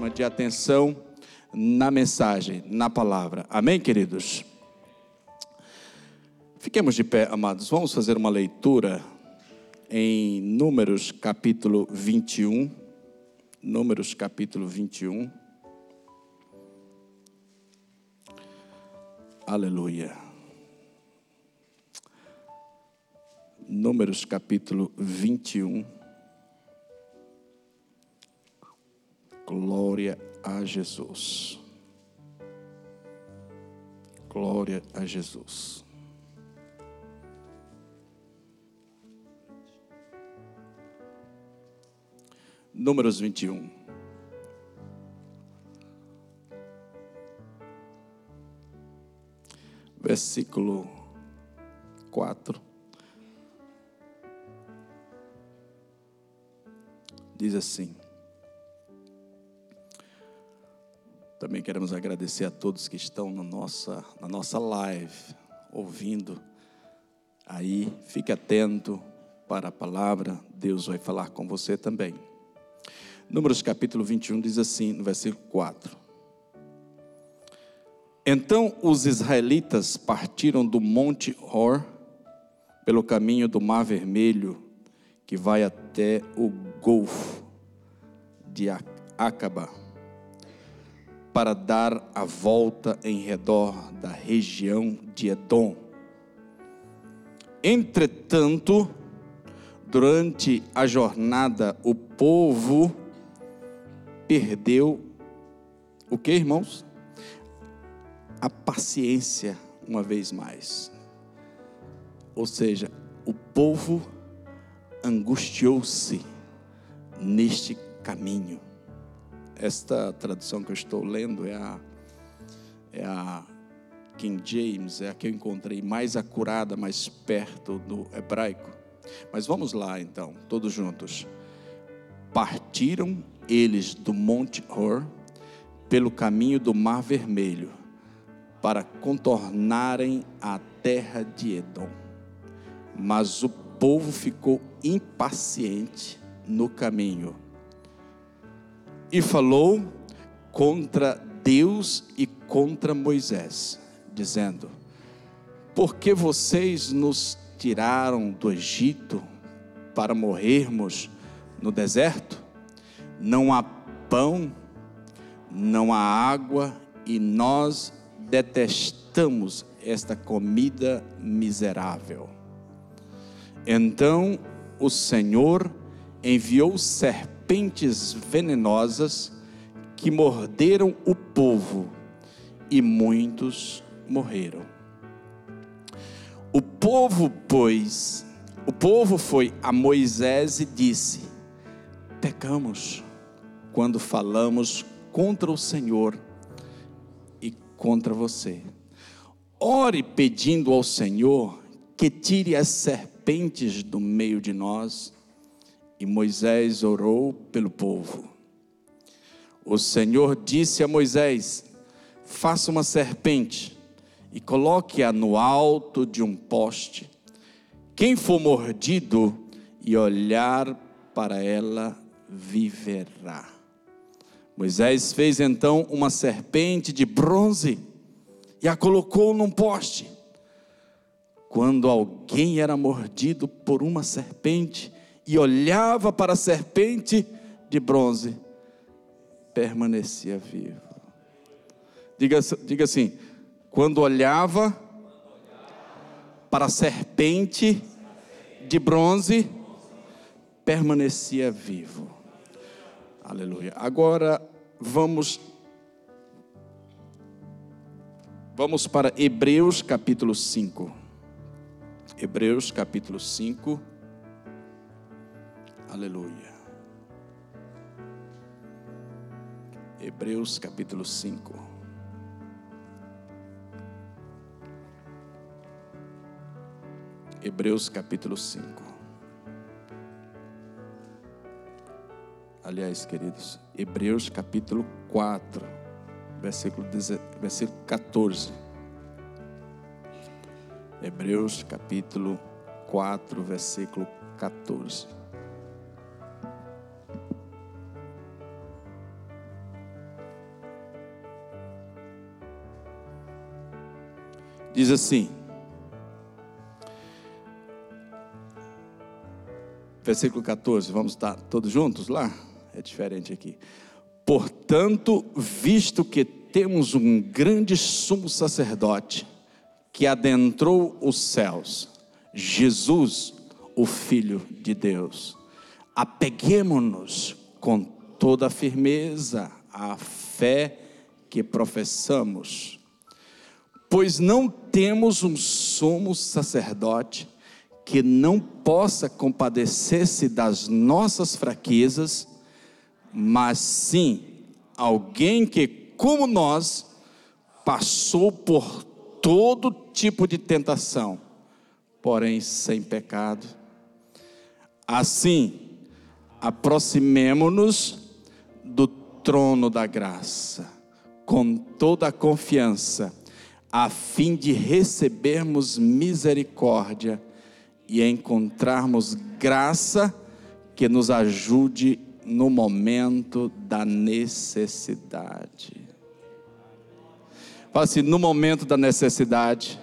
máxima de atenção na mensagem, na palavra. Amém, queridos? Fiquemos de pé, amados. Vamos fazer uma leitura em Números capítulo 21. Números capítulo 21. Aleluia. Números capítulo 21. Glória a Jesus. Glória a Jesus. Números 21. Versículo 4. Diz assim: Também queremos agradecer a todos que estão na nossa, na nossa live, ouvindo. Aí, fique atento para a palavra, Deus vai falar com você também. Números capítulo 21 diz assim, no versículo 4. Então os israelitas partiram do monte Hor, pelo caminho do Mar Vermelho, que vai até o Golfo de Acaba para dar a volta em redor da região de Edom. Entretanto, durante a jornada, o povo perdeu o que, irmãos? A paciência, uma vez mais. Ou seja, o povo angustiou-se neste caminho esta tradução que eu estou lendo é a, é a King James, é a que eu encontrei mais acurada, mais perto do hebraico. Mas vamos lá então, todos juntos. Partiram eles do Monte Hor pelo caminho do Mar Vermelho para contornarem a terra de Edom. Mas o povo ficou impaciente no caminho e falou contra Deus e contra Moisés, dizendo: Por que vocês nos tiraram do Egito para morrermos no deserto? Não há pão, não há água e nós detestamos esta comida miserável. Então o Senhor enviou serpentes serpentes venenosas que morderam o povo e muitos morreram. O povo, pois, o povo foi a Moisés e disse: Pecamos quando falamos contra o Senhor e contra você. Ore pedindo ao Senhor que tire as serpentes do meio de nós e Moisés orou pelo povo. O Senhor disse a Moisés: Faça uma serpente e coloque-a no alto de um poste. Quem for mordido e olhar para ela, viverá. Moisés fez então uma serpente de bronze e a colocou num poste. Quando alguém era mordido por uma serpente, e olhava para a serpente de bronze, permanecia vivo. Diga, diga assim: quando olhava para a serpente de bronze, permanecia vivo. Aleluia. Agora vamos vamos para Hebreus capítulo 5. Hebreus capítulo 5. Aleluia. Hebreus capítulo 5. Hebreus capítulo 5. Aliás, queridos, Hebreus capítulo 4, versículo, versículo 14. Hebreus capítulo 4, versículo 14. Diz assim: versículo 14, vamos estar todos juntos lá? É diferente aqui. Portanto, visto que temos um grande sumo sacerdote que adentrou os céus, Jesus, o Filho de Deus, apeguemos-nos com toda a firmeza à fé que professamos, pois não temos um sumo sacerdote que não possa compadecer-se das nossas fraquezas, mas sim alguém que, como nós, passou por todo tipo de tentação, porém sem pecado. Assim, aproximemo-nos do trono da graça, com toda a confiança, a fim de recebermos misericórdia e encontrarmos graça que nos ajude no momento da necessidade. Fala assim: no momento da necessidade,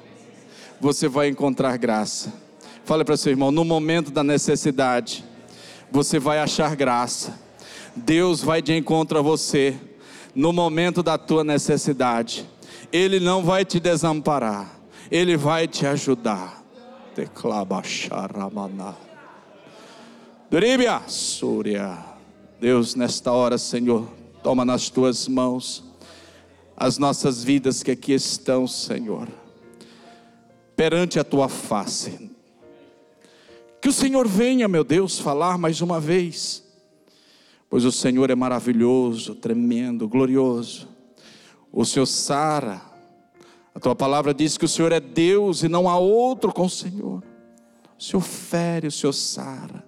você vai encontrar graça. Fala para seu irmão: no momento da necessidade, você vai achar graça. Deus vai de encontro a você no momento da tua necessidade. Ele não vai te desamparar, ele vai te ajudar. Dribia, Súria. Deus, nesta hora, Senhor, toma nas tuas mãos as nossas vidas que aqui estão, Senhor, perante a tua face. Que o Senhor venha, meu Deus, falar mais uma vez, pois o Senhor é maravilhoso, tremendo, glorioso. O Senhor sara, a tua palavra diz que o Senhor é Deus e não há outro com o Senhor. O Senhor fere, o Senhor sara.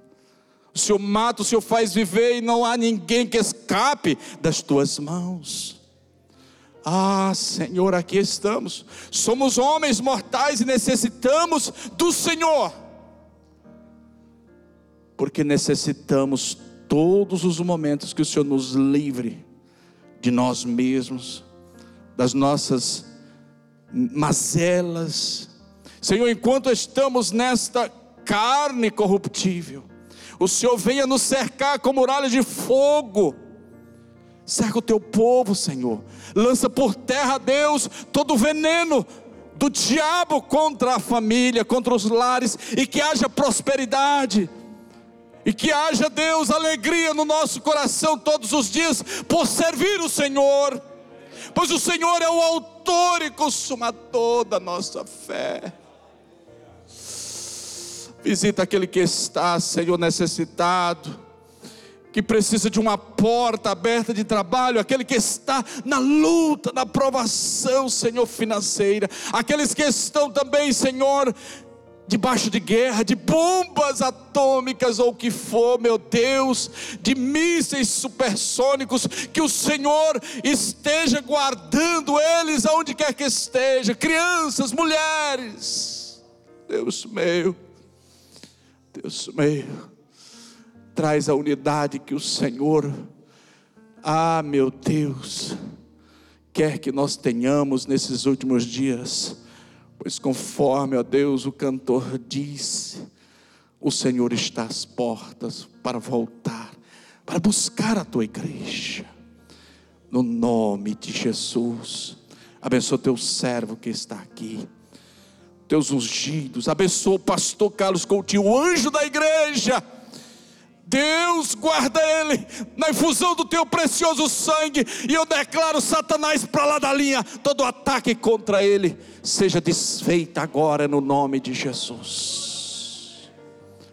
O Senhor mata, o Senhor faz viver e não há ninguém que escape das tuas mãos. Ah, Senhor, aqui estamos. Somos homens mortais e necessitamos do Senhor. Porque necessitamos todos os momentos que o Senhor nos livre de nós mesmos, das nossas mazelas. Senhor, enquanto estamos nesta carne corruptível, o Senhor venha nos cercar com muralhas de fogo. Cerca o teu povo, Senhor. Lança por terra, Deus, todo o veneno do diabo contra a família, contra os lares, e que haja prosperidade. E que haja, Deus, alegria no nosso coração todos os dias por servir o Senhor pois o Senhor é o autor e consumador da nossa fé. Visita aquele que está, Senhor, necessitado, que precisa de uma porta aberta de trabalho, aquele que está na luta, na provação, Senhor, financeira, aqueles que estão também, Senhor, debaixo de guerra, de bombas atômicas ou o que for, meu Deus, de mísseis supersônicos, que o Senhor esteja guardando eles aonde quer que esteja, crianças, mulheres. Deus meu, Deus meu, traz a unidade que o Senhor, ah, meu Deus, quer que nós tenhamos nesses últimos dias Pois conforme, ó Deus, o cantor disse, o Senhor está às portas para voltar, para buscar a tua igreja. No nome de Jesus, abençoa teu servo que está aqui, teus ungidos, abençoa o pastor Carlos Coutinho, o anjo da igreja Deus guarda ele na infusão do teu precioso sangue, e eu declaro Satanás para lá da linha, todo ataque contra ele seja desfeito agora no nome de Jesus,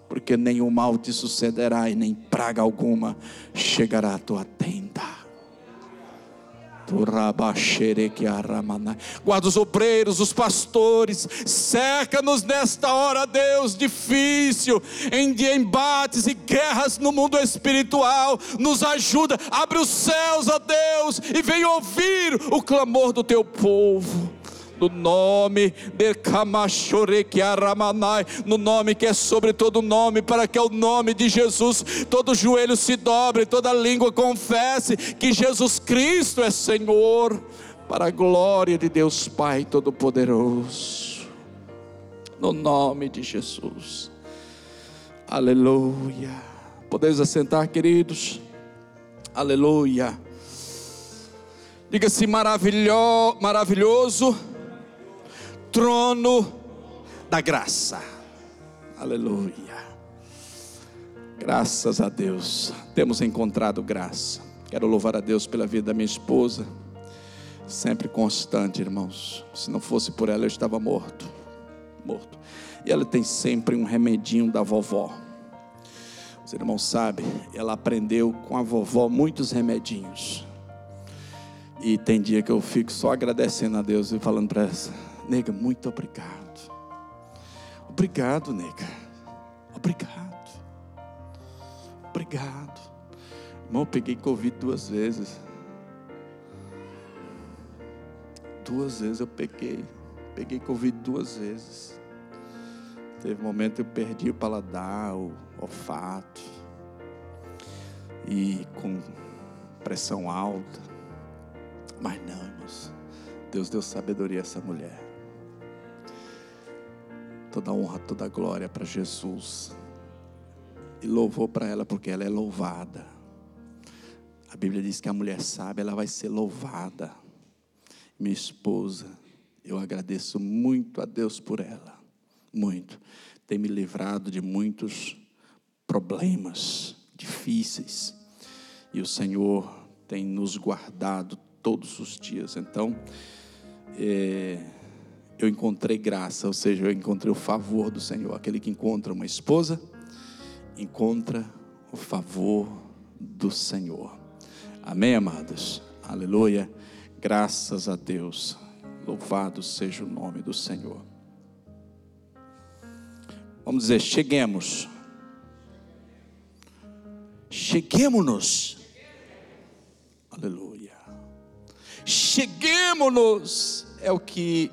porque nenhum mal te sucederá e nem praga alguma chegará à tua tenda. Guarda os obreiros, os pastores, cerca-nos nesta hora, Deus, difícil, em embates e guerras no mundo espiritual. Nos ajuda, abre os céus, ó Deus, e vem ouvir o clamor do teu povo no nome de no nome que é sobre todo nome, para que é o nome de Jesus todo joelho se dobre, toda língua confesse que Jesus Cristo é Senhor para a glória de Deus Pai Todo-Poderoso, no nome de Jesus. Aleluia. Podemos assentar, queridos. Aleluia. Diga-se maravilho, maravilhoso trono da graça. Aleluia. Graças a Deus. Temos encontrado graça. Quero louvar a Deus pela vida da minha esposa. Sempre constante, irmãos. Se não fosse por ela, eu estava morto. Morto. E ela tem sempre um remedinho da vovó. Os irmãos sabem, ela aprendeu com a vovó muitos remedinhos. E tem dia que eu fico só agradecendo a Deus e falando para ela, nega, muito obrigado. Obrigado, nega. Obrigado. Obrigado. Irmão, eu peguei Covid duas vezes. Duas vezes eu peguei. Peguei Covid duas vezes. Teve um momento que eu perdi o paladar, o olfato. E com pressão alta. Mas não, irmãos. Deus deu sabedoria a essa mulher. Toda honra, toda glória para Jesus. E louvou para ela porque ela é louvada. A Bíblia diz que a mulher sábia, ela vai ser louvada. Minha esposa, eu agradeço muito a Deus por ela. Muito. Tem me livrado de muitos problemas difíceis. E o Senhor tem nos guardado todos os dias. Então, é, eu encontrei graça, ou seja, eu encontrei o favor do Senhor. Aquele que encontra uma esposa, encontra o favor do Senhor. Amém, amados? Aleluia. Graças a Deus. Louvado seja o nome do Senhor. Vamos dizer, cheguemos. Cheguemos-nos. Aleluia. Cheguemos-nos. É o que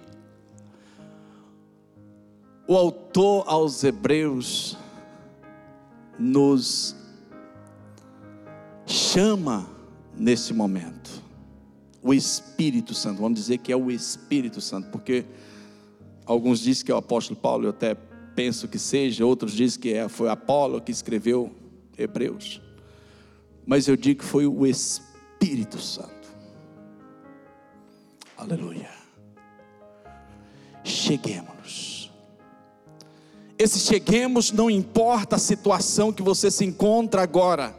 o autor aos Hebreus nos chama nesse momento. O Espírito Santo, vamos dizer que é o Espírito Santo, porque alguns dizem que é o apóstolo Paulo, eu até penso que seja, outros dizem que é, foi Apolo que escreveu Hebreus, mas eu digo que foi o Espírito Santo. Aleluia. Cheguemos. Esse cheguemos não importa a situação que você se encontra agora.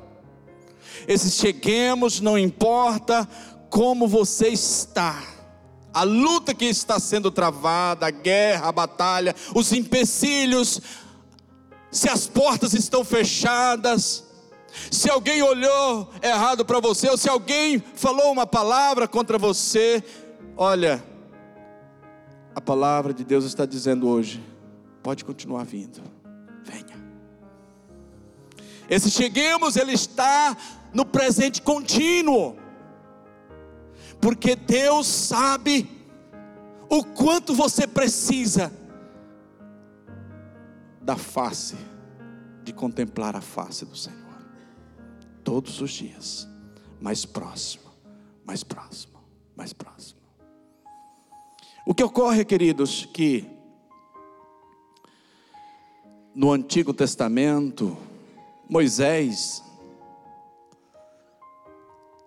Esse cheguemos não importa como você está. A luta que está sendo travada, a guerra, a batalha, os empecilhos, se as portas estão fechadas, se alguém olhou errado para você, ou se alguém falou uma palavra contra você, olha, a palavra de Deus está dizendo hoje: pode continuar vindo, venha. Esse cheguemos, ele está no presente contínuo, porque Deus sabe o quanto você precisa da face, de contemplar a face do Senhor, todos os dias, mais próximo, mais próximo, mais próximo. O que ocorre, queridos, que no Antigo Testamento, Moisés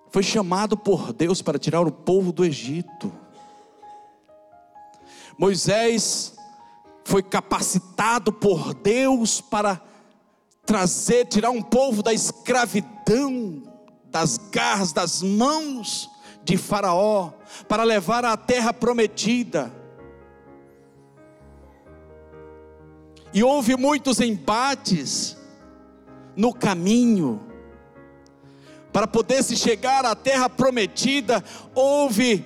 foi chamado por Deus para tirar o povo do Egito. Moisés foi capacitado por Deus para trazer, tirar um povo da escravidão, das garras, das mãos de Faraó, para levar à terra prometida. E houve muitos embates no caminho. Para poder se chegar à terra prometida, houve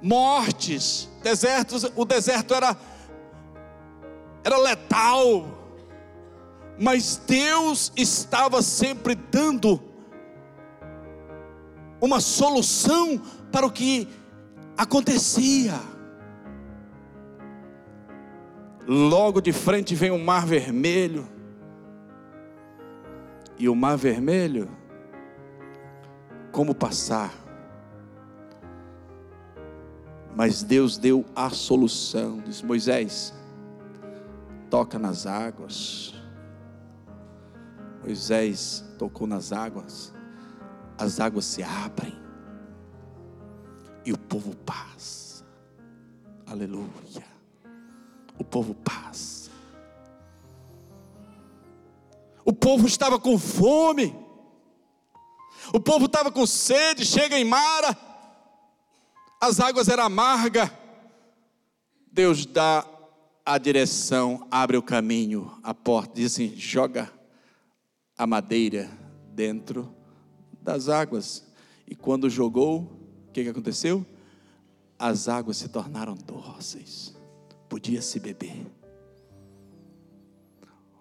mortes, desertos, o deserto era era letal. Mas Deus estava sempre dando uma solução para o que acontecia. Logo de frente vem o mar vermelho. E o mar vermelho, como passar? Mas Deus deu a solução. Diz Moisés, toca nas águas. Moisés tocou nas águas, as águas se abrem e o povo passa. Aleluia. O povo passa. O povo estava com fome. O povo estava com sede. Chega em Mara. As águas eram amargas. Deus dá a direção, abre o caminho, a porta, diz assim: joga a madeira dentro das águas. E quando jogou, o que, que aconteceu? As águas se tornaram doces, podia se beber.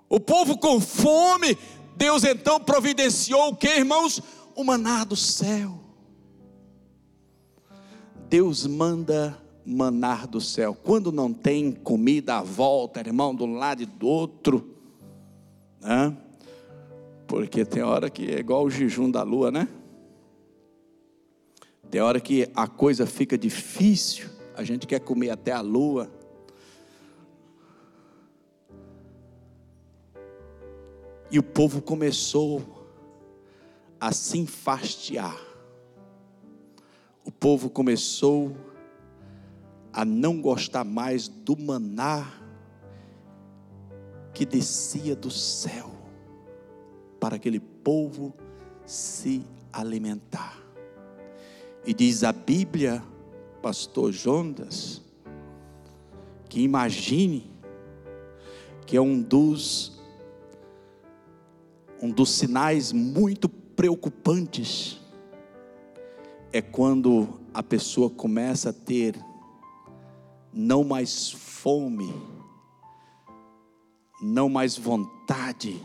O povo com fome, Deus então providenciou o que, irmãos? O maná do céu. Deus manda manar do céu. Quando não tem comida à volta, irmão, um lado e do outro, né? Porque tem hora que é igual o jejum da lua, né? Tem hora que a coisa fica difícil, a gente quer comer até a lua. E o povo começou a se enfastiar. O povo começou a não gostar mais do maná que descia do céu para aquele povo se alimentar. E diz a Bíblia, pastor Jonas, que imagine que é um dos um dos sinais muito preocupantes é quando a pessoa começa a ter não mais fome, não mais vontade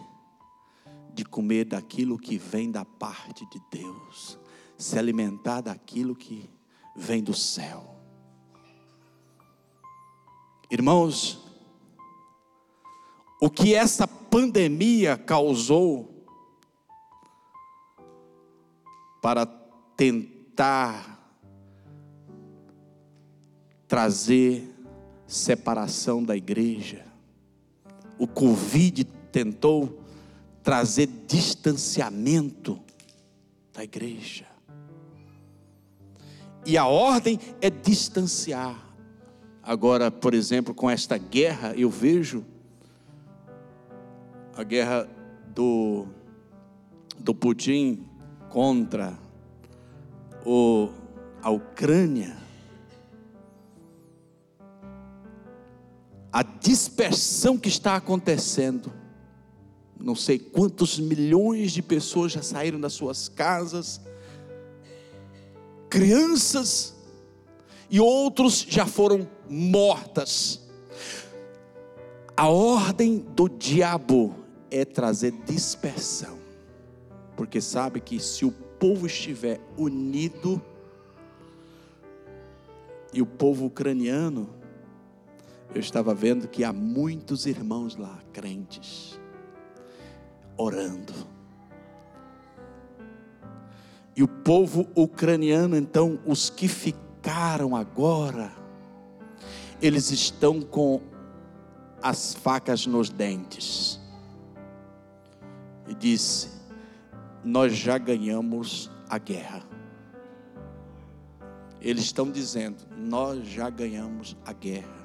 de comer daquilo que vem da parte de Deus, se alimentar daquilo que vem do céu. Irmãos, o que essa pandemia causou para tentar trazer separação da igreja, o Covid tentou trazer distanciamento da igreja. E a ordem é distanciar. Agora, por exemplo, com esta guerra, eu vejo a guerra do, do Putin contra o, a Ucrânia. A dispersão que está acontecendo não sei quantos milhões de pessoas já saíram das suas casas, crianças e outros já foram mortas. A ordem do diabo é trazer dispersão, porque sabe que se o povo estiver unido, e o povo ucraniano, eu estava vendo que há muitos irmãos lá, crentes, orando. E o povo ucraniano, então, os que ficaram agora, eles estão com as facas nos dentes. E disse: Nós já ganhamos a guerra. Eles estão dizendo: Nós já ganhamos a guerra.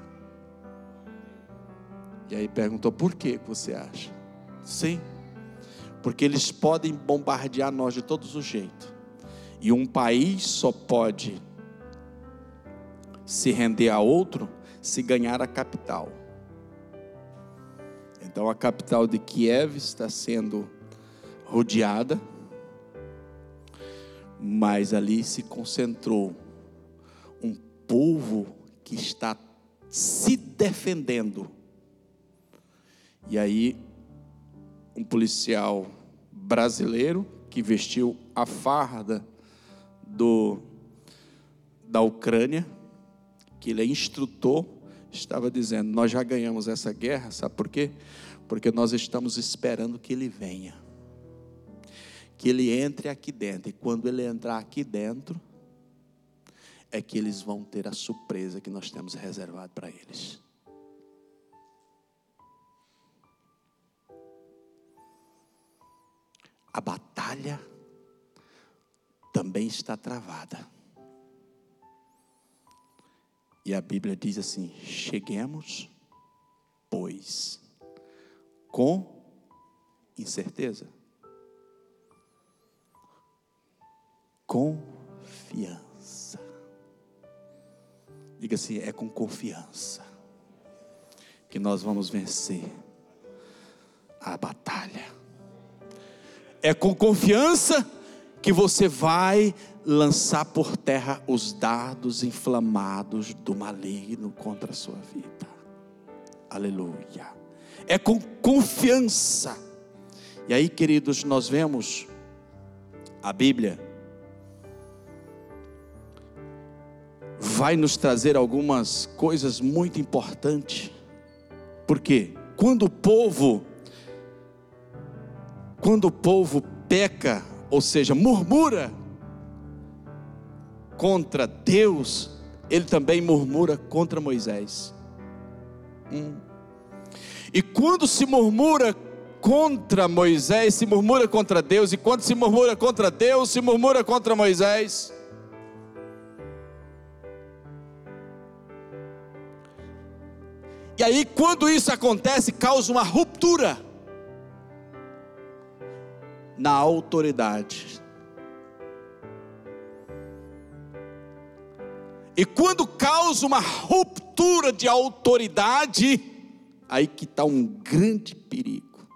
E aí perguntou: Por que você acha? Sim porque eles podem bombardear nós de todos os jeitos. E um país só pode se render a outro se ganhar a capital. Então a capital de Kiev está sendo rodeada, mas ali se concentrou um povo que está se defendendo. E aí um policial brasileiro que vestiu a farda do, da Ucrânia, que ele é instrutor, estava dizendo: Nós já ganhamos essa guerra, sabe por quê? Porque nós estamos esperando que ele venha, que ele entre aqui dentro, e quando ele entrar aqui dentro, é que eles vão ter a surpresa que nós temos reservado para eles. A batalha também está travada. E a Bíblia diz assim: cheguemos, pois, com incerteza, confiança. Diga assim: é com confiança que nós vamos vencer a batalha. É com confiança que você vai lançar por terra os dardos inflamados do maligno contra a sua vida. Aleluia. É com confiança. E aí, queridos, nós vemos a Bíblia vai nos trazer algumas coisas muito importantes. Porque quando o povo quando o povo peca ou seja, murmura contra Deus, ele também murmura contra Moisés. Hum. E quando se murmura contra Moisés, se murmura contra Deus, e quando se murmura contra Deus, se murmura contra Moisés. E aí, quando isso acontece, causa uma ruptura na autoridade. E quando causa uma ruptura de autoridade, aí que está um grande perigo.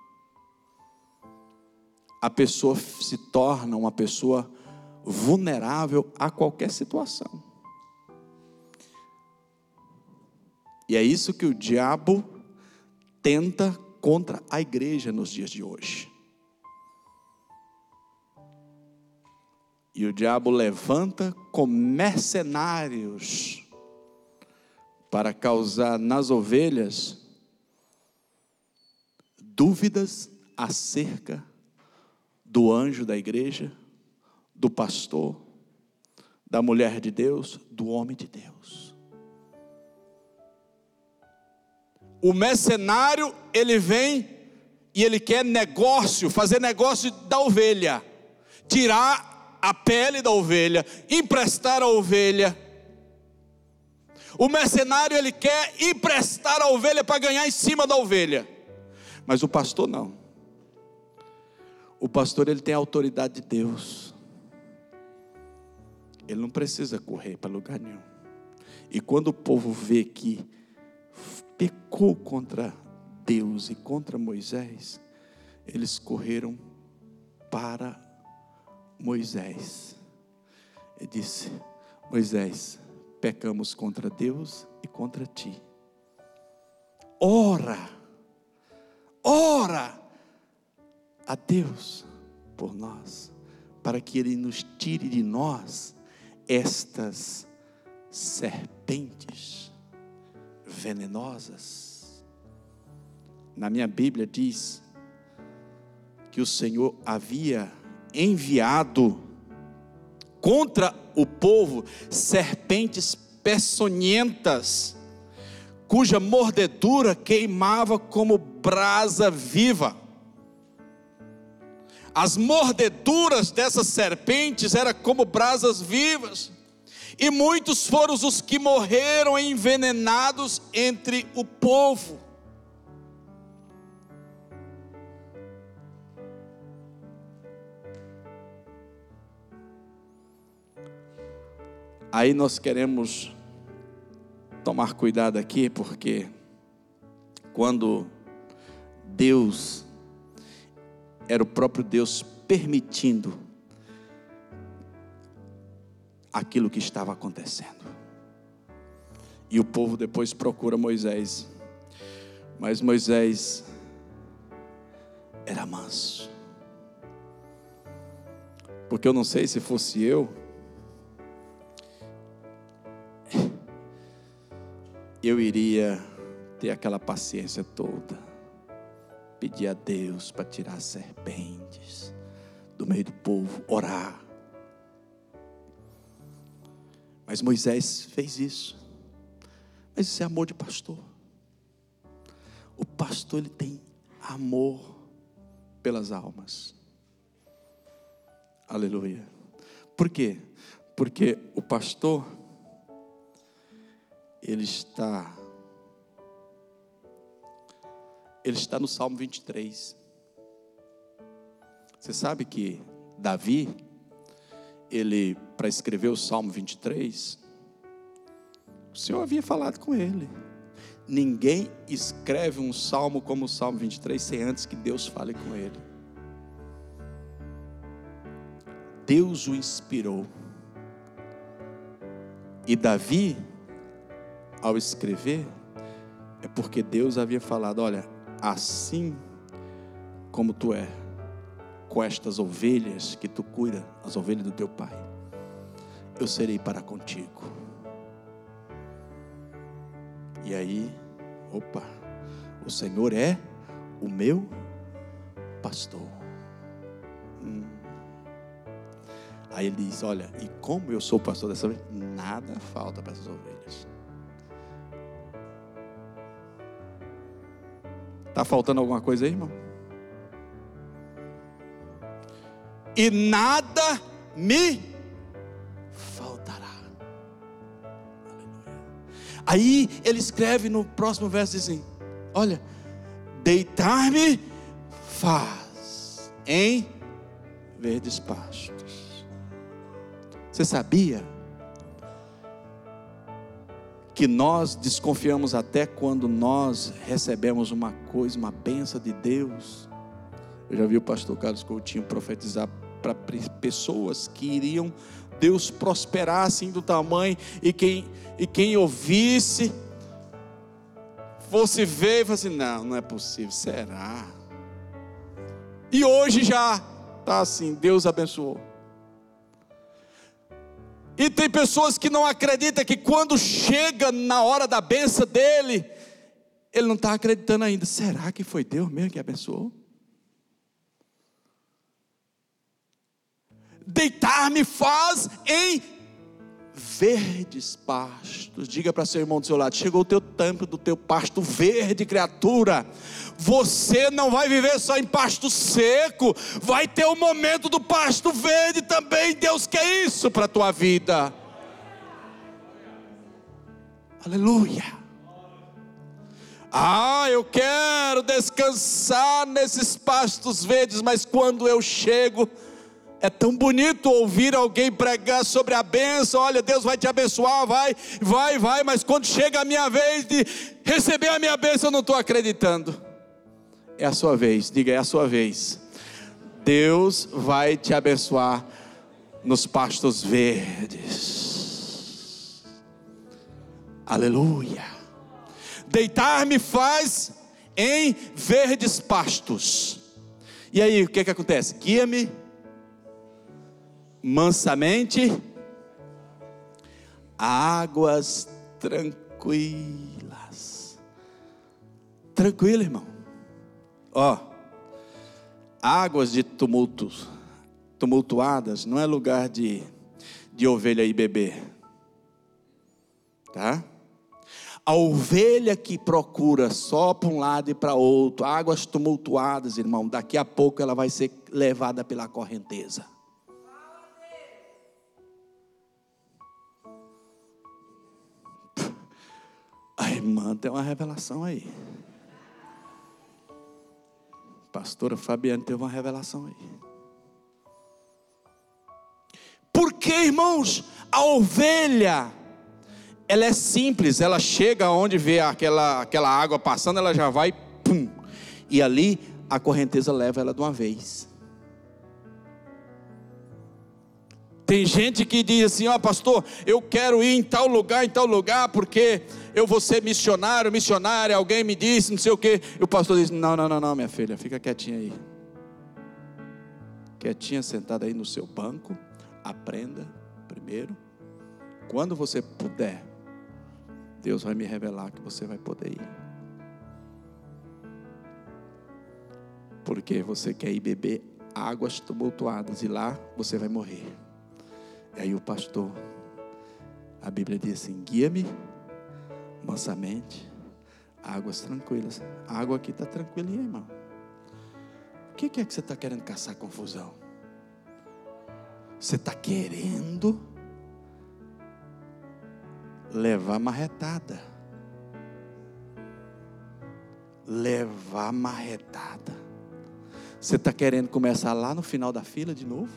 A pessoa se torna uma pessoa vulnerável a qualquer situação. E é isso que o diabo tenta contra a igreja nos dias de hoje. E o diabo levanta com mercenários para causar nas ovelhas dúvidas acerca do anjo da igreja, do pastor, da mulher de Deus, do homem de Deus. O mercenário, ele vem e ele quer negócio, fazer negócio da ovelha, tirar a pele da ovelha, emprestar a ovelha. O mercenário ele quer emprestar a ovelha para ganhar em cima da ovelha. Mas o pastor não. O pastor ele tem a autoridade de Deus. Ele não precisa correr para lugar nenhum. E quando o povo vê que pecou contra Deus e contra Moisés, eles correram para Moisés. Ele disse: Moisés, pecamos contra Deus e contra ti. Ora, ora a Deus por nós, para que Ele nos tire de nós estas serpentes venenosas. Na minha Bíblia diz que o Senhor havia enviado contra o povo serpentes peçonhentas, cuja mordedura queimava como brasa viva. As mordeduras dessas serpentes eram como brasas vivas, e muitos foram os que morreram envenenados entre o povo. Aí nós queremos tomar cuidado aqui, porque quando Deus era o próprio Deus permitindo aquilo que estava acontecendo. E o povo depois procura Moisés. Mas Moisés era manso. Porque eu não sei se fosse eu, eu iria ter aquela paciência toda, pedir a Deus para tirar serpentes do meio do povo, orar. Mas Moisés fez isso. Mas isso é amor de pastor. O pastor ele tem amor pelas almas. Aleluia. Por quê? Porque o pastor ele está ele está no Salmo 23. Você sabe que Davi ele para escrever o Salmo 23, o Senhor havia falado com ele. Ninguém escreve um salmo como o Salmo 23 sem antes que Deus fale com ele. Deus o inspirou. E Davi, ao escrever, é porque Deus havia falado: olha, assim como tu é, com estas ovelhas que tu cuida, as ovelhas do teu pai, eu serei para contigo. E aí, opa, o Senhor é o meu pastor. Hum. Aí ele diz: Olha, e como eu sou pastor dessa vez, nada falta para essas ovelhas. Está faltando alguma coisa aí, irmão? E nada me Aí ele escreve no próximo verso assim: Olha, deitar-me faz em verdes pastos. Você sabia que nós desconfiamos até quando nós recebemos uma coisa, uma benção de Deus? Eu já vi o pastor Carlos Coutinho profetizar para pessoas que iriam Deus prosperar assim do tamanho e quem, e quem ouvisse fosse ver e fosse assim, não, não é possível, será? E hoje já está assim, Deus abençoou. E tem pessoas que não acreditam que quando chega na hora da benção dele, ele não está acreditando ainda. Será que foi Deus mesmo que abençoou? deitar-me faz em verdes pastos. Diga para seu irmão do seu lado: chegou o teu tempo do teu pasto verde, criatura. Você não vai viver só em pasto seco, vai ter o momento do pasto verde também. Deus quer isso para a tua vida. Aleluia. Ah, eu quero descansar nesses pastos verdes, mas quando eu chego, é tão bonito ouvir alguém pregar sobre a bênção. Olha, Deus vai te abençoar, vai, vai, vai. Mas quando chega a minha vez de receber a minha bênção, eu não estou acreditando. É a sua vez, diga, é a sua vez. Deus vai te abençoar nos pastos verdes. Aleluia. Deitar-me faz em verdes pastos. E aí, o que, que acontece? Guia-me mansamente, águas tranquilas. Tranquilo, irmão. Ó, águas de tumultos, tumultuadas, não é lugar de, de ovelha e beber. Tá? A ovelha que procura só para um lado e para outro, águas tumultuadas, irmão, daqui a pouco ela vai ser levada pela correnteza. Irmã tem uma revelação aí. Pastora Fabiana teve uma revelação aí. Porque, irmãos, a ovelha, ela é simples, ela chega onde vê aquela, aquela água passando, ela já vai, pum, e ali a correnteza leva ela de uma vez. Tem gente que diz assim: Ó, oh, pastor, eu quero ir em tal lugar, em tal lugar, porque eu vou ser missionário, missionária. Alguém me disse, não sei o quê. E o pastor diz: Não, não, não, não, minha filha, fica quietinha aí. Quietinha, sentada aí no seu banco. Aprenda primeiro. Quando você puder, Deus vai me revelar que você vai poder ir. Porque você quer ir beber águas tumultuadas e lá você vai morrer. E aí o pastor, A Bíblia diz assim: guia-me mansamente, águas tranquilas. A água aqui está tranquila, irmão. O que é que você está querendo caçar confusão? Você está querendo levar marretada. Levar marretada. Você está querendo começar lá no final da fila de novo?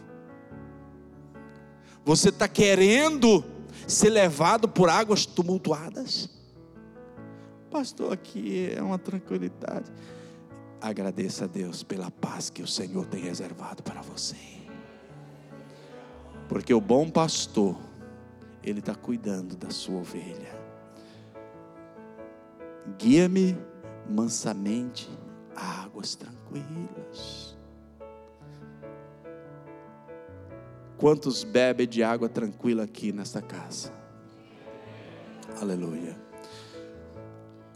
Você está querendo ser levado por águas tumultuadas? Pastor, aqui é uma tranquilidade. Agradeça a Deus pela paz que o Senhor tem reservado para você. Porque o bom pastor, ele está cuidando da sua ovelha. Guia-me mansamente a águas tranquilas. Quantos bebem de água tranquila aqui nesta casa? Aleluia.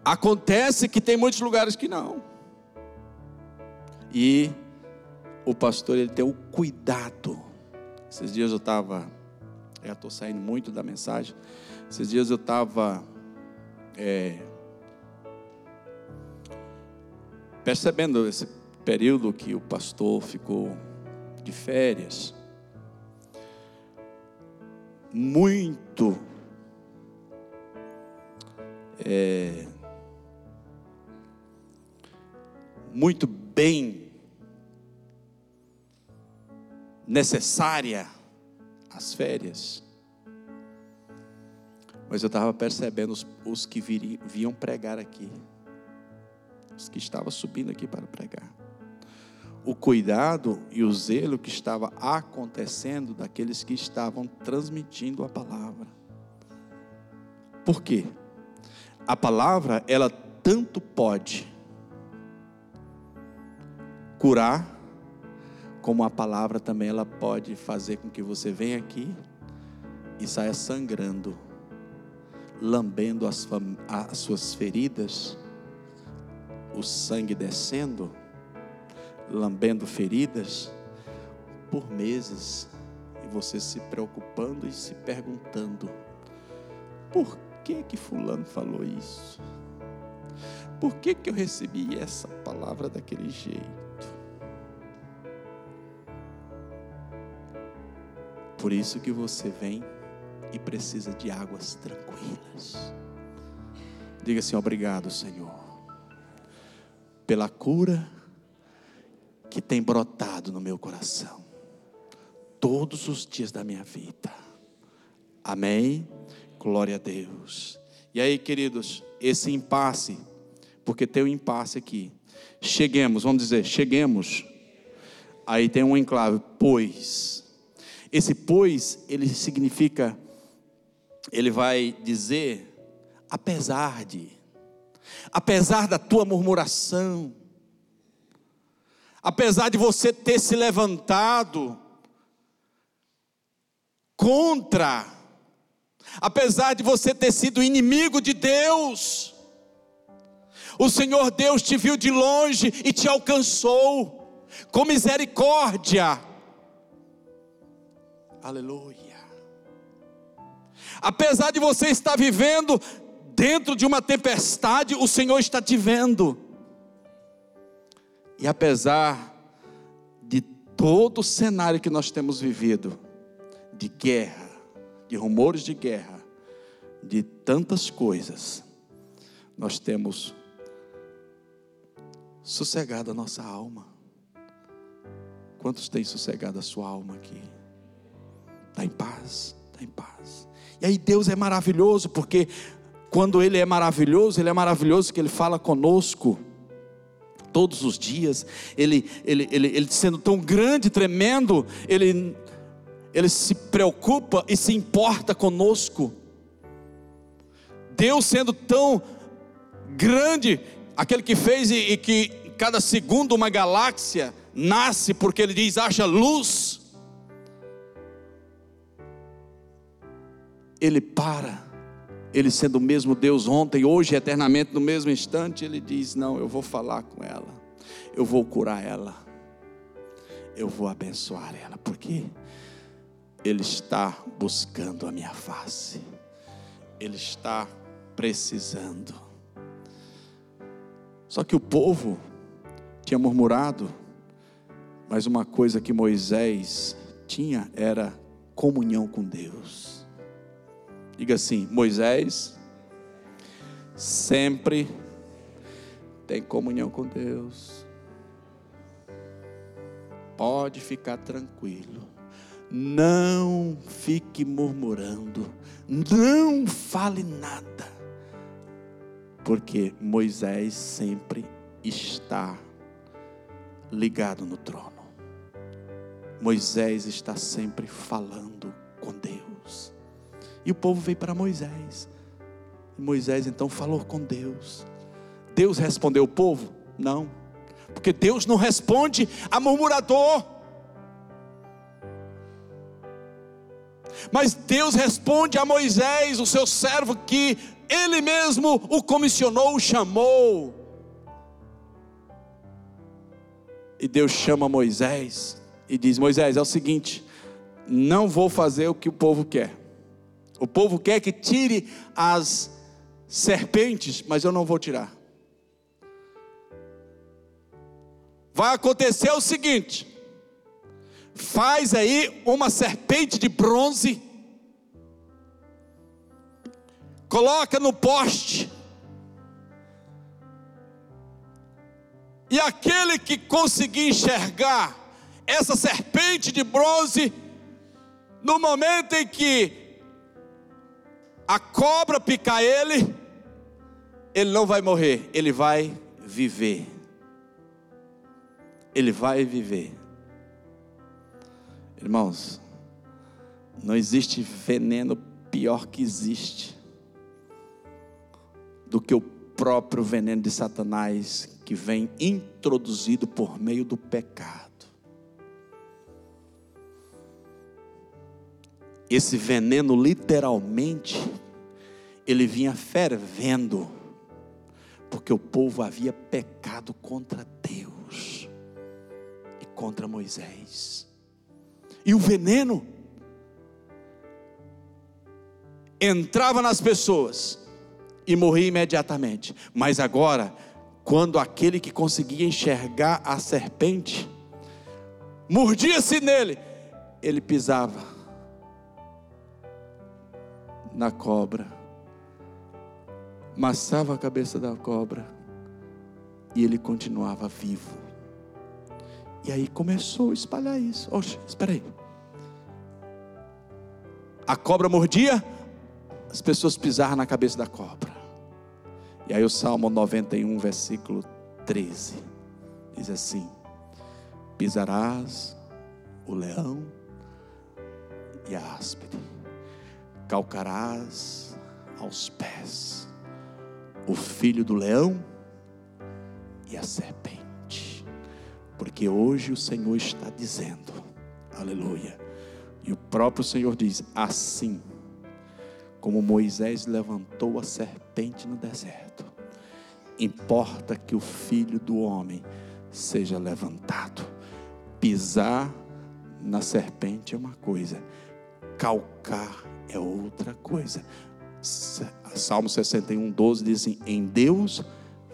Acontece que tem muitos lugares que não. E o pastor ele tem o cuidado. Esses dias eu estava, eu estou saindo muito da mensagem. Esses dias eu estava é, percebendo esse período que o pastor ficou de férias muito é, muito bem necessária as férias. Mas eu estava percebendo os, os que viriam, vinham pregar aqui, os que estavam subindo aqui para pregar o cuidado e o zelo que estava acontecendo daqueles que estavam transmitindo a palavra. Por quê? A palavra, ela tanto pode curar, como a palavra também ela pode fazer com que você venha aqui e saia sangrando, lambendo as, as suas feridas, o sangue descendo lambendo feridas por meses e você se preocupando e se perguntando: por que que fulano falou isso? Por que que eu recebi essa palavra daquele jeito? Por isso que você vem e precisa de águas tranquilas. Diga assim: obrigado, Senhor, pela cura que tem brotado no meu coração todos os dias da minha vida. Amém? Glória a Deus. E aí, queridos, esse impasse, porque tem um impasse aqui. Cheguemos, vamos dizer, cheguemos. Aí tem um enclave, pois. Esse pois, ele significa, ele vai dizer, apesar de, apesar da tua murmuração, apesar de você ter se levantado contra, apesar de você ter sido inimigo de Deus, o Senhor Deus te viu de longe e te alcançou com misericórdia. Aleluia. Apesar de você estar vivendo dentro de uma tempestade, o Senhor está te vendo. E apesar de todo o cenário que nós temos vivido, de guerra, de rumores de guerra, de tantas coisas, nós temos sossegado a nossa alma. Quantos têm sossegado a sua alma aqui? Está em paz, está em paz. E aí Deus é maravilhoso, porque quando Ele é maravilhoso, Ele é maravilhoso que Ele fala conosco todos os dias, ele, ele, ele, ele sendo tão grande, tremendo, ele, ele se preocupa e se importa conosco. Deus sendo tão grande, aquele que fez e, e que cada segundo uma galáxia nasce, porque ele diz: haja luz. Ele para ele sendo o mesmo Deus ontem, hoje, eternamente, no mesmo instante, ele diz: Não, eu vou falar com ela, eu vou curar ela, eu vou abençoar ela, porque ele está buscando a minha face. ele está precisando. Só que o povo tinha murmurado, mas uma coisa que Moisés tinha era comunhão com Deus. Diga assim: Moisés sempre tem comunhão com Deus. Pode ficar tranquilo. Não fique murmurando. Não fale nada. Porque Moisés sempre está ligado no trono. Moisés está sempre falando com Deus. E o povo veio para Moisés. E Moisés então falou com Deus. Deus respondeu o povo? Não. Porque Deus não responde a murmurador. Mas Deus responde a Moisés, o seu servo, que ele mesmo o comissionou, o chamou. E Deus chama Moisés e diz: Moisés, é o seguinte, não vou fazer o que o povo quer. O povo quer que tire as serpentes, mas eu não vou tirar. Vai acontecer o seguinte: faz aí uma serpente de bronze, coloca no poste, e aquele que conseguir enxergar essa serpente de bronze, no momento em que a cobra picar ele, ele não vai morrer, ele vai viver. Ele vai viver. Irmãos, não existe veneno pior que existe do que o próprio veneno de Satanás que vem introduzido por meio do pecado. Esse veneno, literalmente, ele vinha fervendo, porque o povo havia pecado contra Deus e contra Moisés. E o veneno entrava nas pessoas e morria imediatamente. Mas agora, quando aquele que conseguia enxergar a serpente, mordia-se nele, ele pisava na cobra, massava a cabeça da cobra e ele continuava vivo. E aí começou a espalhar isso. Oxe, espera aí. A cobra mordia, as pessoas pisavam na cabeça da cobra. E aí o Salmo 91, versículo 13, diz assim: Pisarás o leão e a áspide, calcarás aos pés o filho do leão e a serpente porque hoje o Senhor está dizendo, aleluia, e o próprio Senhor diz: assim como Moisés levantou a serpente no deserto, importa que o filho do homem seja levantado. Pisar na serpente é uma coisa, calcar é outra coisa. Salmo 61, 12 diz assim: Em Deus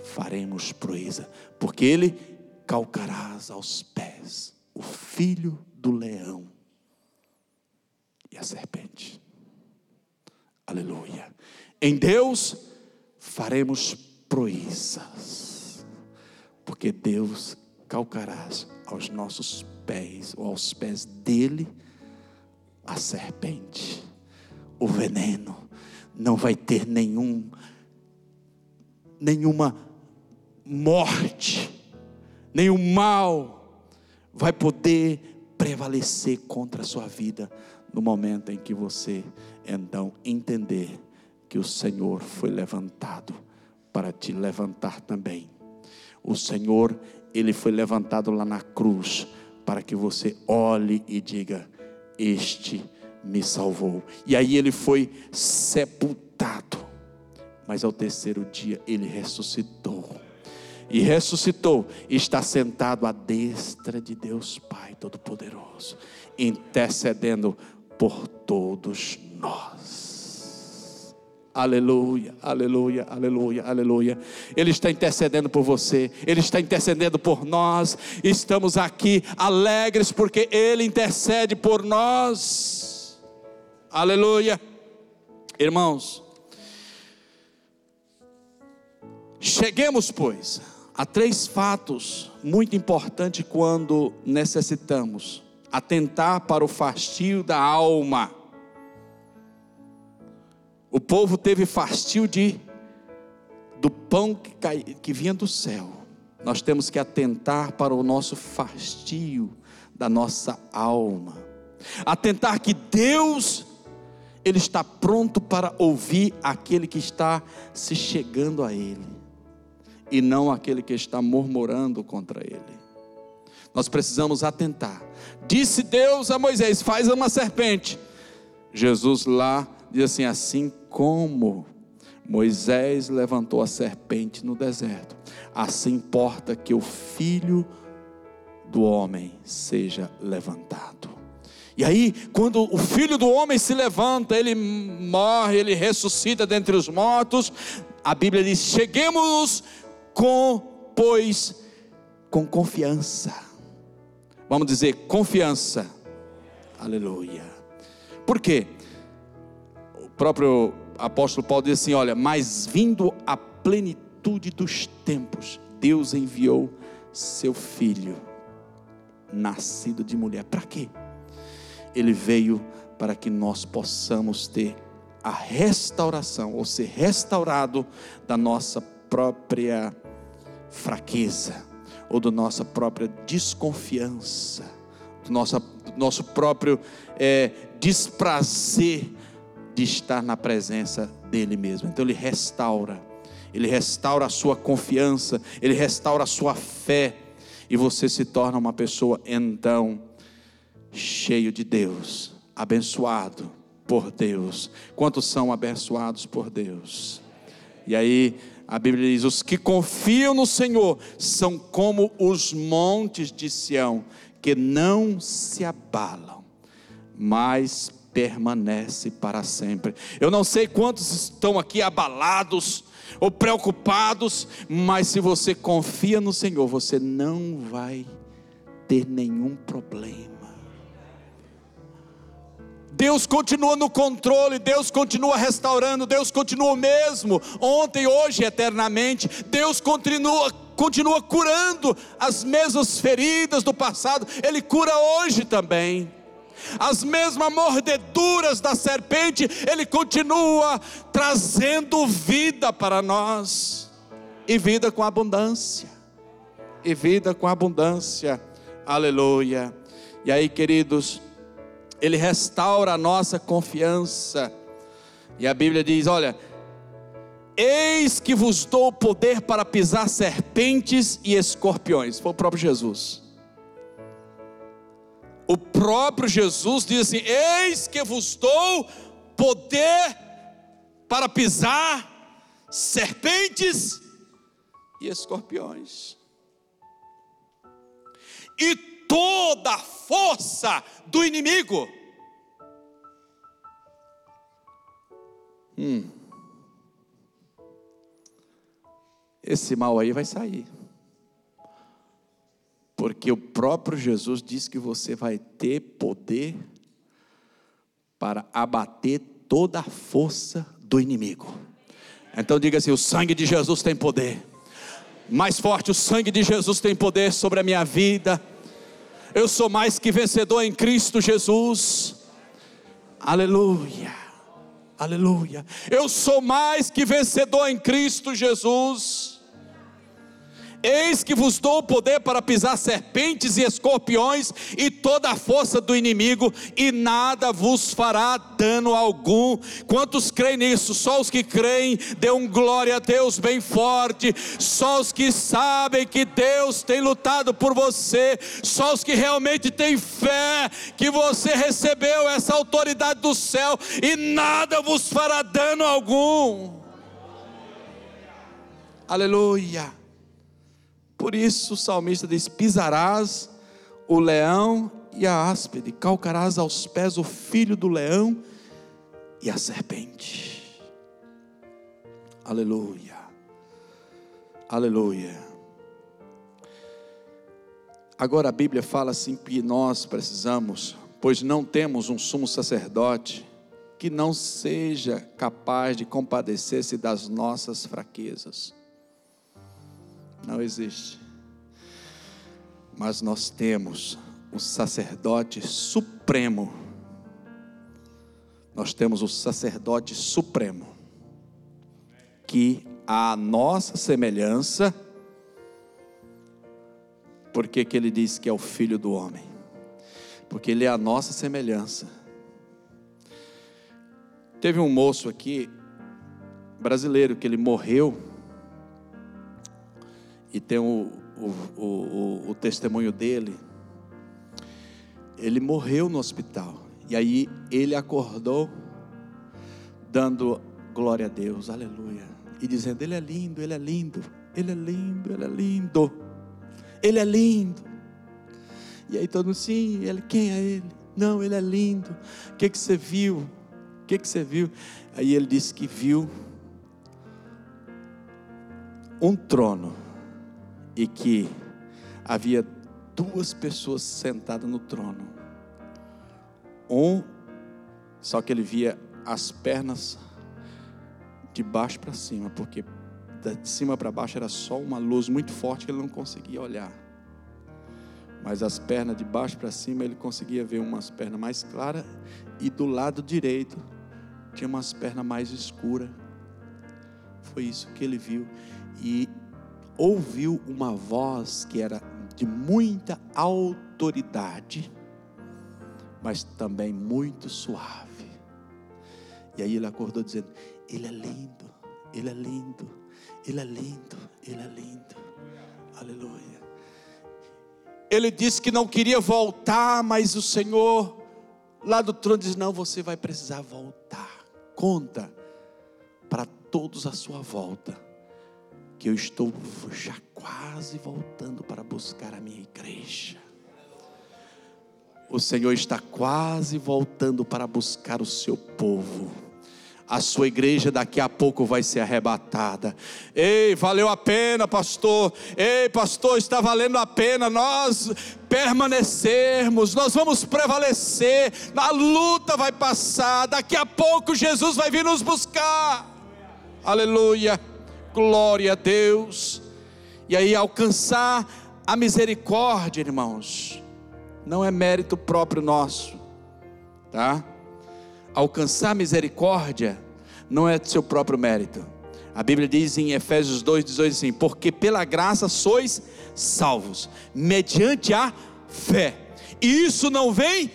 faremos proeza, porque Ele calcarás aos pés o filho do leão e a serpente. Aleluia. Em Deus faremos proezas, porque Deus calcarás aos nossos pés, ou aos pés dele, a serpente, o veneno. Não vai ter nenhum, nenhuma morte nenhum mal vai poder prevalecer contra a sua vida no momento em que você então entender que o Senhor foi levantado para te levantar também. O Senhor, ele foi levantado lá na cruz para que você olhe e diga: Este me salvou. E aí ele foi sepultado, mas ao terceiro dia ele ressuscitou e ressuscitou, está sentado à destra de Deus Pai Todo-Poderoso, intercedendo por todos nós. Aleluia, aleluia, aleluia, aleluia. Ele está intercedendo por você, Ele está intercedendo por nós. Estamos aqui alegres porque Ele intercede por nós. Aleluia. Irmãos, cheguemos, pois, a três fatos muito importantes quando necessitamos atentar para o fastio da alma o povo teve fastio de do pão que, cai, que vinha do céu. Nós temos que atentar para o nosso fastio da nossa alma. Atentar que Deus ele está pronto para ouvir aquele que está se chegando a ele e não aquele que está murmurando contra ele. Nós precisamos atentar. Disse Deus a Moisés: Faz uma serpente. Jesus lá diz assim: Assim como Moisés levantou a serpente no deserto, assim importa que o filho do homem seja levantado. E aí, quando o filho do homem se levanta, ele morre, ele ressuscita dentre os mortos, a Bíblia diz: cheguemos com, pois, com confiança. Vamos dizer, confiança. Aleluia. Por quê? O próprio apóstolo Paulo diz assim: olha, mas vindo a plenitude dos tempos, Deus enviou seu filho, nascido de mulher. Para quê? Ele veio para que nós possamos ter a restauração, ou ser restaurado da nossa própria fraqueza, ou da nossa própria desconfiança, do nosso, do nosso próprio é, desprazer de estar na presença dele mesmo. Então ele restaura, ele restaura a sua confiança, ele restaura a sua fé, e você se torna uma pessoa então cheio de Deus, abençoado por Deus. Quantos são abençoados por Deus? E aí a Bíblia diz: os que confiam no Senhor são como os montes de Sião, que não se abalam, mas permanece para sempre. Eu não sei quantos estão aqui abalados ou preocupados, mas se você confia no Senhor, você não vai ter nenhum problema. Deus continua no controle, Deus continua restaurando, Deus continua o mesmo, ontem, hoje, eternamente. Deus continua, continua curando as mesmas feridas do passado, Ele cura hoje também as mesmas mordeduras da serpente, Ele continua trazendo vida para nós, e vida com abundância, e vida com abundância, aleluia. E aí, queridos, Ele restaura a nossa confiança, e a Bíblia diz: olha, Eis que vos dou poder para pisar serpentes e escorpiões. Foi o próprio Jesus. O próprio Jesus diz assim: Eis que vos dou poder para pisar serpentes e escorpiões, e toda a força do inimigo. Hum. Esse mal aí vai sair. Porque o próprio Jesus diz que você vai ter poder para abater toda a força do inimigo. Então diga assim: o sangue de Jesus tem poder. Mais forte, o sangue de Jesus tem poder sobre a minha vida. Eu sou mais que vencedor em Cristo Jesus. Aleluia. Aleluia. Eu sou mais que vencedor em Cristo Jesus. Eis que vos dou o poder para pisar serpentes e escorpiões e toda a força do inimigo, e nada vos fará dano algum. Quantos creem nisso? Só os que creem, dê um glória a Deus bem forte. Só os que sabem que Deus tem lutado por você. Só os que realmente têm fé que você recebeu essa autoridade do céu e nada vos fará dano algum. Aleluia. Por isso o salmista diz: pisarás o leão e a áspide, calcarás aos pés o filho do leão e a serpente. Aleluia. Aleluia. Agora a Bíblia fala assim que nós precisamos, pois não temos um sumo sacerdote que não seja capaz de compadecer-se das nossas fraquezas. Não existe. Mas nós temos o sacerdote supremo. Nós temos o sacerdote supremo que a nossa semelhança, porque que ele diz que é o filho do homem? Porque ele é a nossa semelhança. Teve um moço aqui, brasileiro, que ele morreu, e tem o, o, o, o testemunho dele. Ele morreu no hospital, e aí ele acordou, dando glória a Deus, aleluia e dizendo: Ele é lindo, Ele é lindo, Ele é lindo, Ele é lindo, Ele é lindo. E aí todo mundo, sim, ele, quem é Ele? Não, Ele é lindo. O que, que você viu? O que, que você viu? Aí ele disse que viu um trono e que havia duas pessoas sentadas no trono. Um, só que ele via as pernas de baixo para cima, porque de cima para baixo era só uma luz muito forte que ele não conseguia olhar. Mas as pernas de baixo para cima ele conseguia ver umas pernas mais claras e do lado direito tinha umas pernas mais escuras. Foi isso que ele viu e ouviu uma voz que era de muita autoridade, mas também muito suave. E aí ele acordou dizendo: ele é lindo, Ele é lindo, Ele é lindo, Ele é lindo. Aleluia. Ele disse que não queria voltar, mas o Senhor, lá do trono, diz: Não, você vai precisar voltar. Conta para todos a sua volta, que eu estou já quase voltando para buscar a minha igreja. O Senhor está quase voltando para buscar o seu povo a sua igreja daqui a pouco vai ser arrebatada. Ei, valeu a pena, pastor. Ei, pastor, está valendo a pena nós permanecermos, nós vamos prevalecer. A luta vai passar, daqui a pouco Jesus vai vir nos buscar. Aleluia. Glória a Deus. E aí alcançar a misericórdia, irmãos, não é mérito próprio nosso, tá? alcançar misericórdia não é do seu próprio mérito. A Bíblia diz em Efésios 2, 18 assim: Porque pela graça sois salvos, mediante a fé. E isso não vem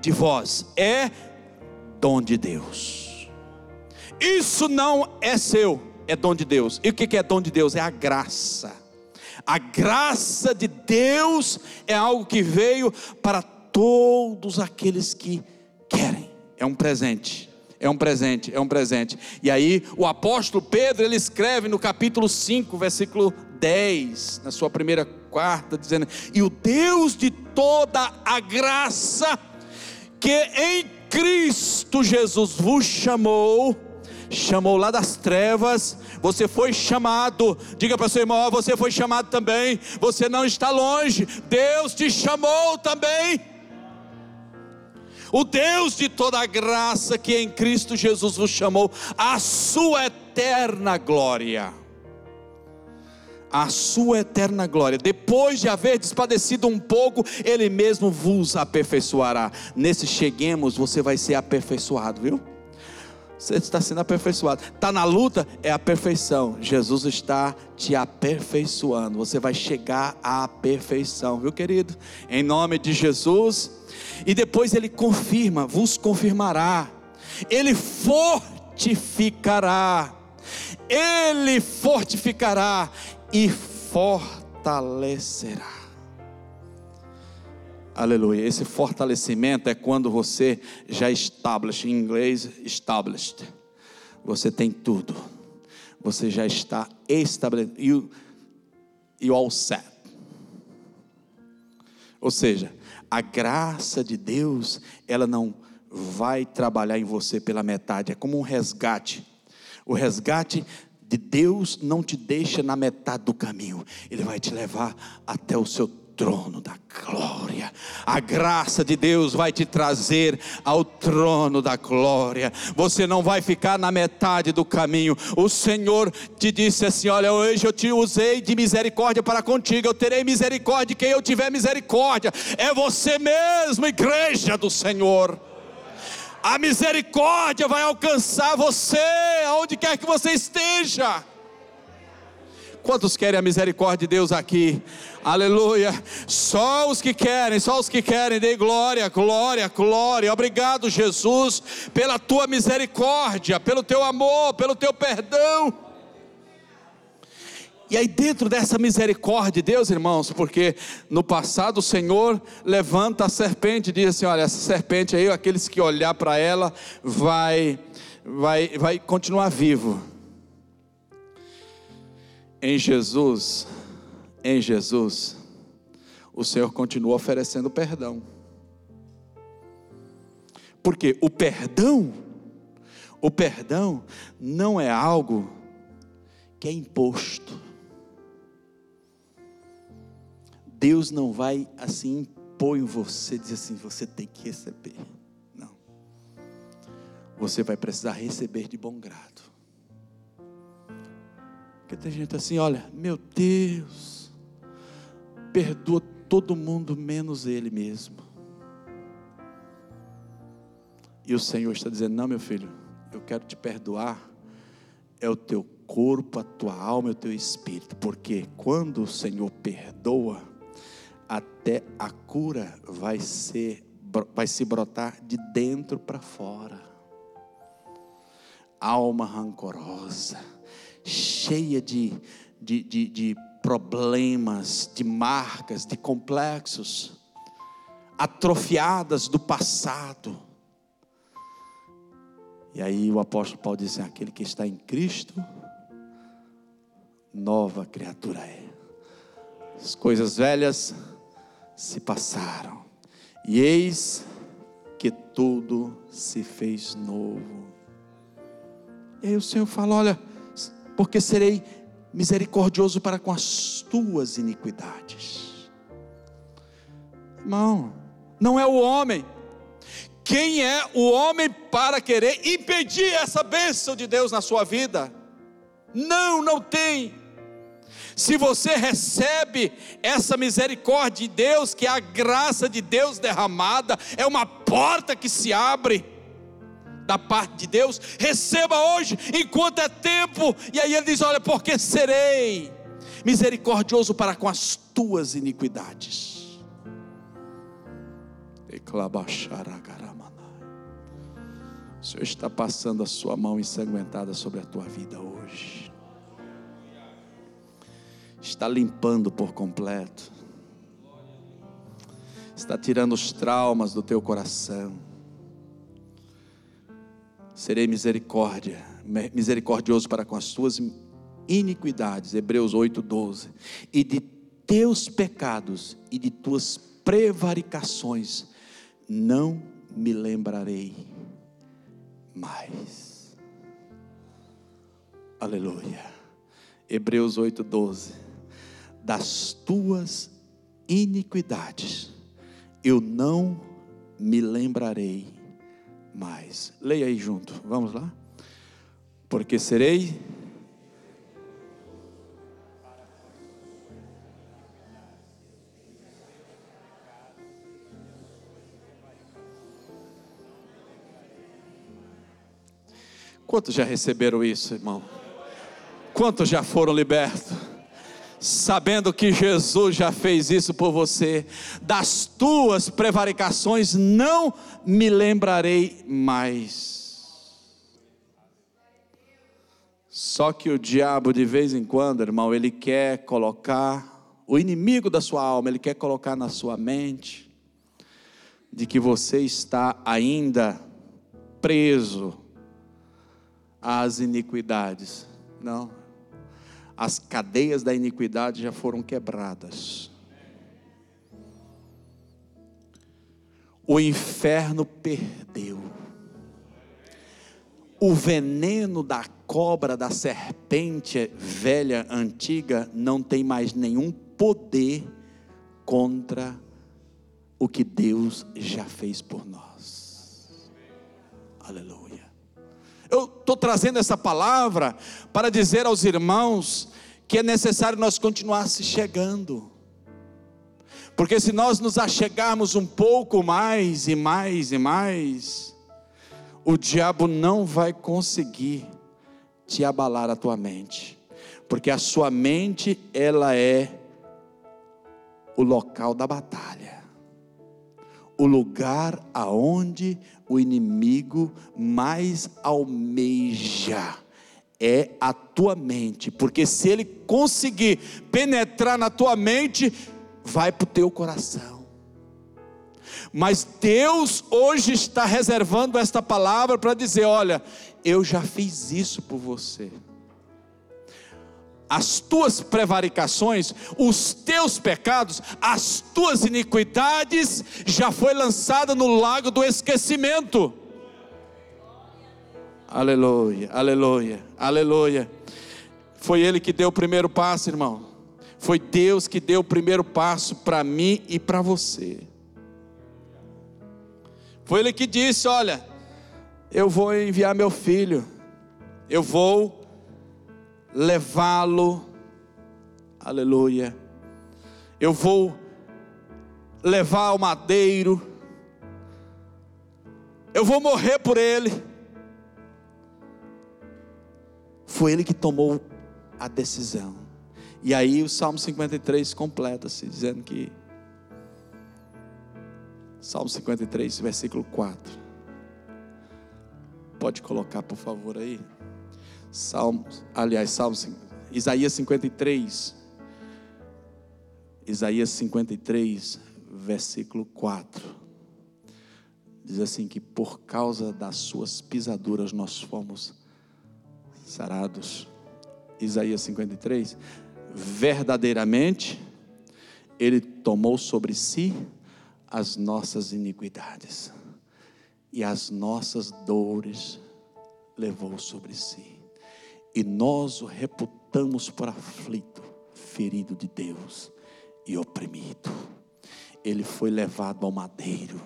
de vós, é dom de Deus. Isso não é seu, é dom de Deus. E o que é dom de Deus? É a graça. A graça de Deus é algo que veio para todos aqueles que querem. É um presente. É um presente, é um presente. E aí, o apóstolo Pedro, ele escreve no capítulo 5, versículo 10, na sua primeira quarta, dizendo: E o Deus de toda a graça, que em Cristo Jesus vos chamou, chamou lá das trevas, você foi chamado, diga para seu irmão: você foi chamado também, você não está longe, Deus te chamou também o Deus de toda a graça que em Cristo Jesus vos chamou à sua eterna glória. A sua eterna glória, depois de haver despadecido um pouco, Ele mesmo vos aperfeiçoará. Nesse cheguemos, você vai ser aperfeiçoado, viu? Você está sendo aperfeiçoado. Está na luta, é a perfeição. Jesus está te aperfeiçoando. Você vai chegar à perfeição, viu, querido? Em nome de Jesus. E depois ele confirma, vos confirmará. Ele fortificará. Ele fortificará e fortalecerá. Aleluia. Esse fortalecimento é quando você já establish, em inglês, established. Você tem tudo. Você já está estabelecido. You, you all set. Ou seja, a graça de Deus, ela não vai trabalhar em você pela metade, é como um resgate. O resgate de Deus não te deixa na metade do caminho, Ele vai te levar até o seu trono da glória. A graça de Deus vai te trazer ao trono da glória. Você não vai ficar na metade do caminho. O Senhor te disse assim: Olha, hoje eu te usei de misericórdia para contigo. Eu terei misericórdia de quem eu tiver misericórdia. É você mesmo, igreja do Senhor. A misericórdia vai alcançar você, aonde quer que você esteja. Quantos querem a misericórdia de Deus aqui? Aleluia. Só os que querem, só os que querem, dê glória, glória, glória. Obrigado, Jesus, pela tua misericórdia, pelo teu amor, pelo teu perdão. E aí, dentro dessa misericórdia de Deus, irmãos, porque no passado o Senhor levanta a serpente e diz assim: olha, essa serpente aí, aqueles que olhar para ela, vai, vai, vai continuar vivo em Jesus, em Jesus, o Senhor continua oferecendo perdão. Porque o perdão, o perdão não é algo que é imposto. Deus não vai assim impor em você, dizer assim, você tem que receber. Não. Você vai precisar receber de bom grado. Porque tem gente assim, olha, meu Deus, perdoa todo mundo menos ele mesmo. E o Senhor está dizendo: Não, meu filho, eu quero te perdoar. É o teu corpo, a tua alma, é o teu espírito. Porque quando o Senhor perdoa, até a cura vai ser vai se brotar de dentro para fora. Alma rancorosa cheia de, de, de, de problemas, de marcas, de complexos, atrofiadas do passado. E aí o apóstolo Paulo diz: assim, aquele que está em Cristo, nova criatura é. As coisas velhas se passaram, e eis que tudo se fez novo. E aí o Senhor fala: olha porque serei misericordioso para com as tuas iniquidades. Irmão, não é o homem. Quem é o homem para querer impedir essa bênção de Deus na sua vida? Não, não tem. Se você recebe essa misericórdia de Deus, que é a graça de Deus derramada, é uma porta que se abre da parte de Deus, receba hoje, enquanto é tempo. E aí ele diz: Olha, porque serei misericordioso para com as tuas iniquidades. O Senhor está passando a sua mão ensanguentada sobre a tua vida hoje. Está limpando por completo. Está tirando os traumas do teu coração serei misericórdia, misericordioso para com as tuas iniquidades, Hebreus 8:12, e de teus pecados e de tuas prevaricações não me lembrarei mais. Aleluia. Hebreus 8:12. Das tuas iniquidades eu não me lembrarei mais. Leia aí junto, vamos lá? Porque serei. Quantos já receberam isso, irmão? Quantos já foram libertos? Sabendo que Jesus já fez isso por você, das tuas prevaricações não me lembrarei mais. Só que o diabo, de vez em quando, irmão, ele quer colocar, o inimigo da sua alma, ele quer colocar na sua mente, de que você está ainda preso às iniquidades. Não, as cadeias da iniquidade já foram quebradas. O inferno perdeu. o veneno da cobra, da serpente velha, antiga, não tem mais nenhum poder contra o que Deus já fez por nós. Aleluia. Eu estou trazendo essa palavra para dizer aos irmãos que é necessário nós continuar se chegando. Porque se nós nos achegarmos um pouco mais e mais e mais, o diabo não vai conseguir te abalar a tua mente. Porque a sua mente, ela é o local da batalha. O lugar aonde o inimigo mais almeja é a tua mente, porque se ele conseguir penetrar na tua mente, vai para o teu coração. Mas Deus hoje está reservando esta palavra para dizer: olha, eu já fiz isso por você. As tuas prevaricações, os teus pecados, as tuas iniquidades já foi lançada no lago do esquecimento. Aleluia, aleluia, aleluia. Foi Ele que deu o primeiro passo, irmão. Foi Deus que deu o primeiro passo para mim e para você. Foi Ele que disse: Olha, eu vou enviar meu filho, eu vou levá-lo, aleluia. Eu vou levar ao madeiro, eu vou morrer por ele. Foi ele que tomou a decisão. E aí o Salmo 53 completa-se, dizendo que. Salmo 53, versículo 4. Pode colocar, por favor, aí. Salmo, aliás, Salmo, Isaías 53. Isaías 53, versículo 4. Diz assim: que por causa das suas pisaduras nós fomos sarados. Isaías 53. Verdadeiramente, Ele tomou sobre si as nossas iniquidades e as nossas dores levou sobre si. E nós o reputamos por aflito, ferido de Deus e oprimido. Ele foi levado ao madeiro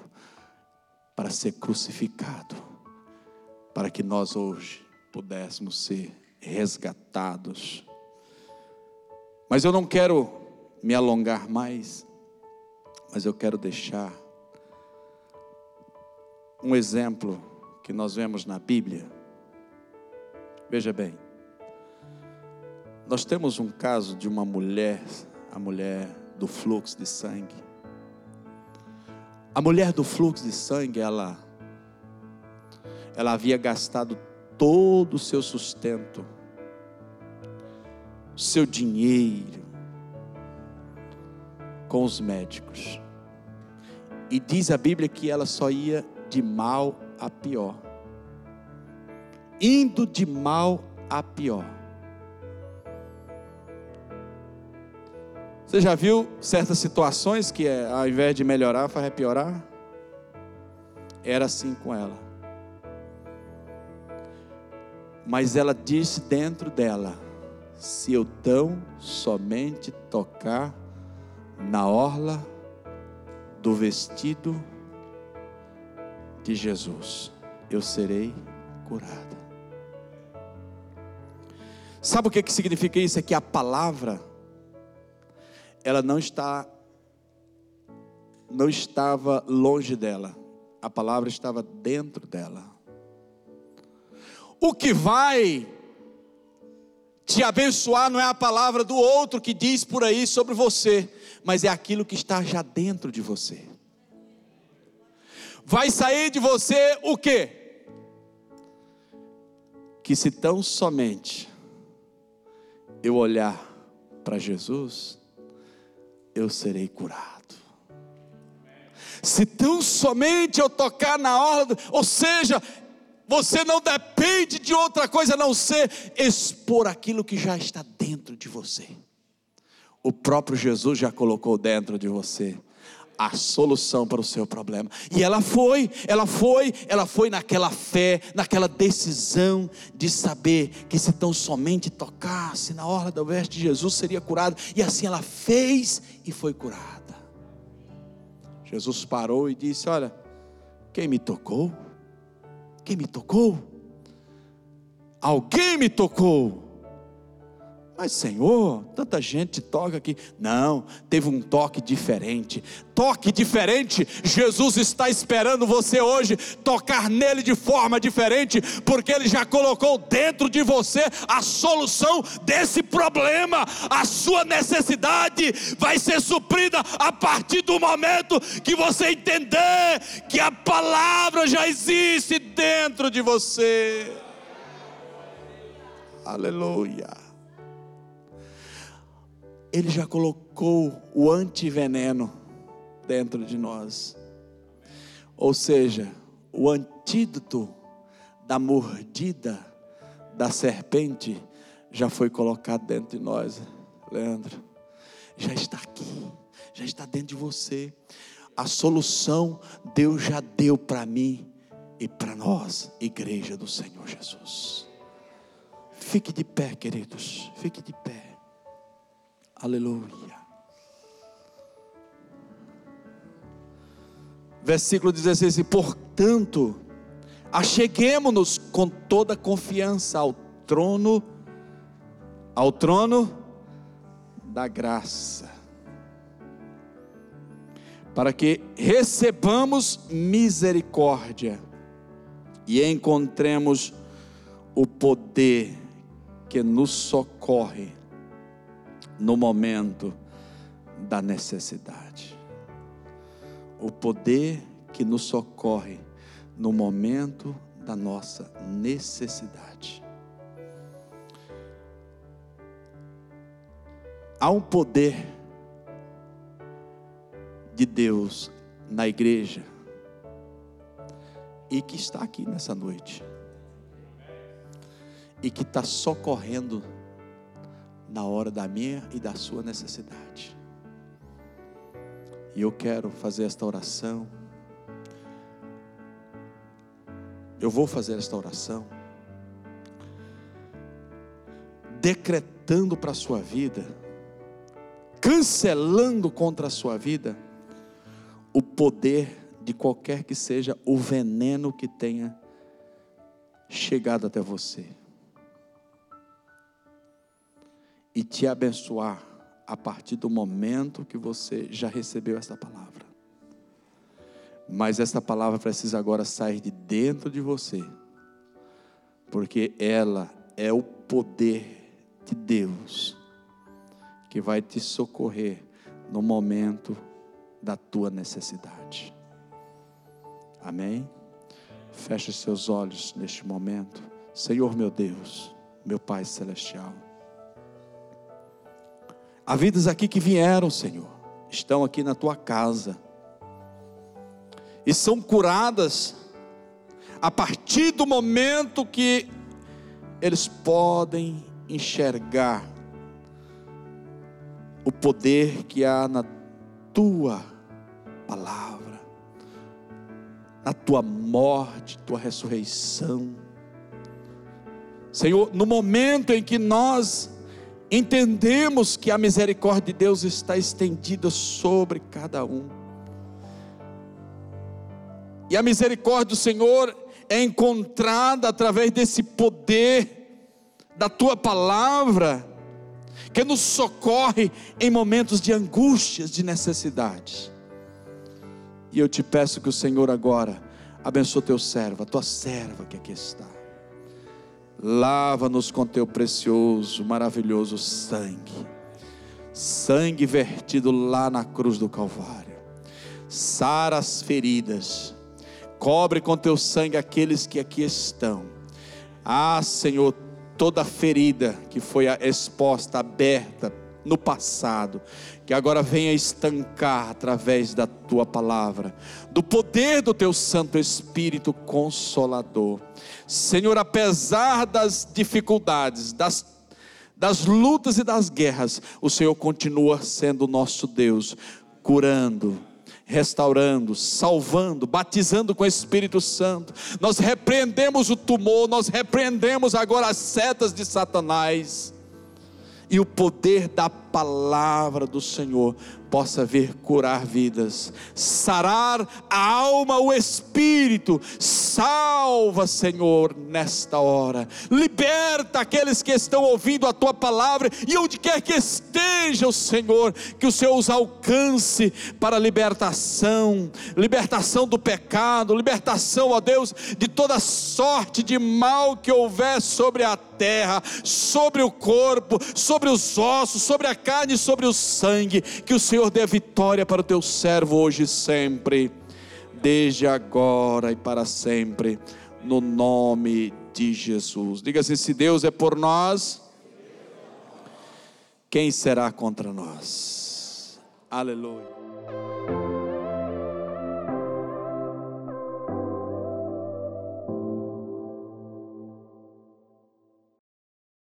para ser crucificado, para que nós hoje pudéssemos ser resgatados. Mas eu não quero me alongar mais, mas eu quero deixar um exemplo que nós vemos na Bíblia. Veja bem, nós temos um caso de uma mulher, a mulher do fluxo de sangue. A mulher do fluxo de sangue, ela, ela havia gastado todo o seu sustento, seu dinheiro com os médicos. E diz a Bíblia que ela só ia de mal a pior. Indo de mal a pior. Você já viu certas situações que ao invés de melhorar, faz piorar? Era assim com ela mas ela disse dentro dela: se eu tão somente tocar na orla do vestido de Jesus, eu serei curada. Sabe o que, que significa isso? É que a palavra, ela não está, não estava longe dela, a palavra estava dentro dela. O que vai te abençoar não é a palavra do outro que diz por aí sobre você, mas é aquilo que está já dentro de você. Vai sair de você o quê? Que se tão somente eu olhar para Jesus, eu serei curado. Se tão somente eu tocar na ordem, ou seja, você não depende de outra coisa a não ser expor aquilo que já está dentro de você. O próprio Jesus já colocou dentro de você a solução para o seu problema. E ela foi, ela foi, ela foi naquela fé, naquela decisão de saber que se tão somente tocasse na orla da veste de Jesus seria curada. E assim ela fez e foi curada. Jesus parou e disse: Olha, quem me tocou? Quem me tocou? Alguém me tocou. Mas, Senhor, tanta gente toca aqui. Não, teve um toque diferente. Toque diferente. Jesus está esperando você hoje tocar nele de forma diferente, porque ele já colocou dentro de você a solução desse problema. A sua necessidade vai ser suprida a partir do momento que você entender que a palavra já existe dentro de você. Aleluia. Ele já colocou o antiveneno dentro de nós. Ou seja, o antídoto da mordida da serpente já foi colocado dentro de nós, Leandro. Já está aqui, já está dentro de você. A solução Deus já deu para mim e para nós, igreja do Senhor Jesus. Fique de pé, queridos, fique de pé. Aleluia. Versículo 16: Portanto, acheguemos-nos com toda confiança ao trono, ao trono da graça, para que recebamos misericórdia e encontremos o poder que nos socorre no momento da necessidade. O poder que nos socorre no momento da nossa necessidade. Há um poder de Deus na igreja e que está aqui nessa noite e que está socorrendo na hora da minha e da sua necessidade. E eu quero fazer esta oração. Eu vou fazer esta oração. Decretando para a sua vida, cancelando contra a sua vida, o poder de qualquer que seja o veneno que tenha chegado até você e te abençoar a partir do momento que você já recebeu essa palavra. Mas essa palavra precisa agora sair de dentro de você, porque ela é o poder de Deus que vai te socorrer no momento da tua necessidade. Amém? Feche seus olhos neste momento. Senhor meu Deus, meu Pai celestial. Há vidas aqui que vieram, Senhor, estão aqui na tua casa e são curadas a partir do momento que eles podem enxergar o poder que há na tua palavra, na tua morte, tua ressurreição. Senhor, no momento em que nós entendemos que a misericórdia de Deus está estendida sobre cada um. E a misericórdia do Senhor é encontrada através desse poder da tua palavra, que nos socorre em momentos de angústias, de necessidades. E eu te peço que o Senhor agora abençoe teu servo, a tua serva que aqui está Lava-nos com teu precioso, maravilhoso sangue. Sangue vertido lá na cruz do Calvário. Sara as feridas. Cobre com teu sangue aqueles que aqui estão. Ah, Senhor, toda ferida que foi exposta, aberta no passado, que agora venha estancar através da tua palavra, do poder do teu Santo Espírito Consolador. Senhor, apesar das dificuldades, das, das lutas e das guerras, o Senhor continua sendo nosso Deus, curando, restaurando, salvando, batizando com o Espírito Santo. Nós repreendemos o tumor, nós repreendemos agora as setas de Satanás. E o poder da palavra do Senhor possa vir curar vidas, sarar a alma, o espírito. Salva, Senhor, nesta hora. Liberta aqueles que estão ouvindo a tua palavra e onde quer que estejam, Senhor, que o Senhor os alcance para libertação, libertação do pecado, libertação, ó Deus, de toda sorte de mal que houver sobre a terra, sobre o corpo, sobre os ossos, sobre a carne, sobre o sangue, que o Senhor dê vitória para o teu servo hoje e sempre, desde agora e para sempre, no nome de Jesus. Diga assim: se Deus é por nós, quem será contra nós? Aleluia.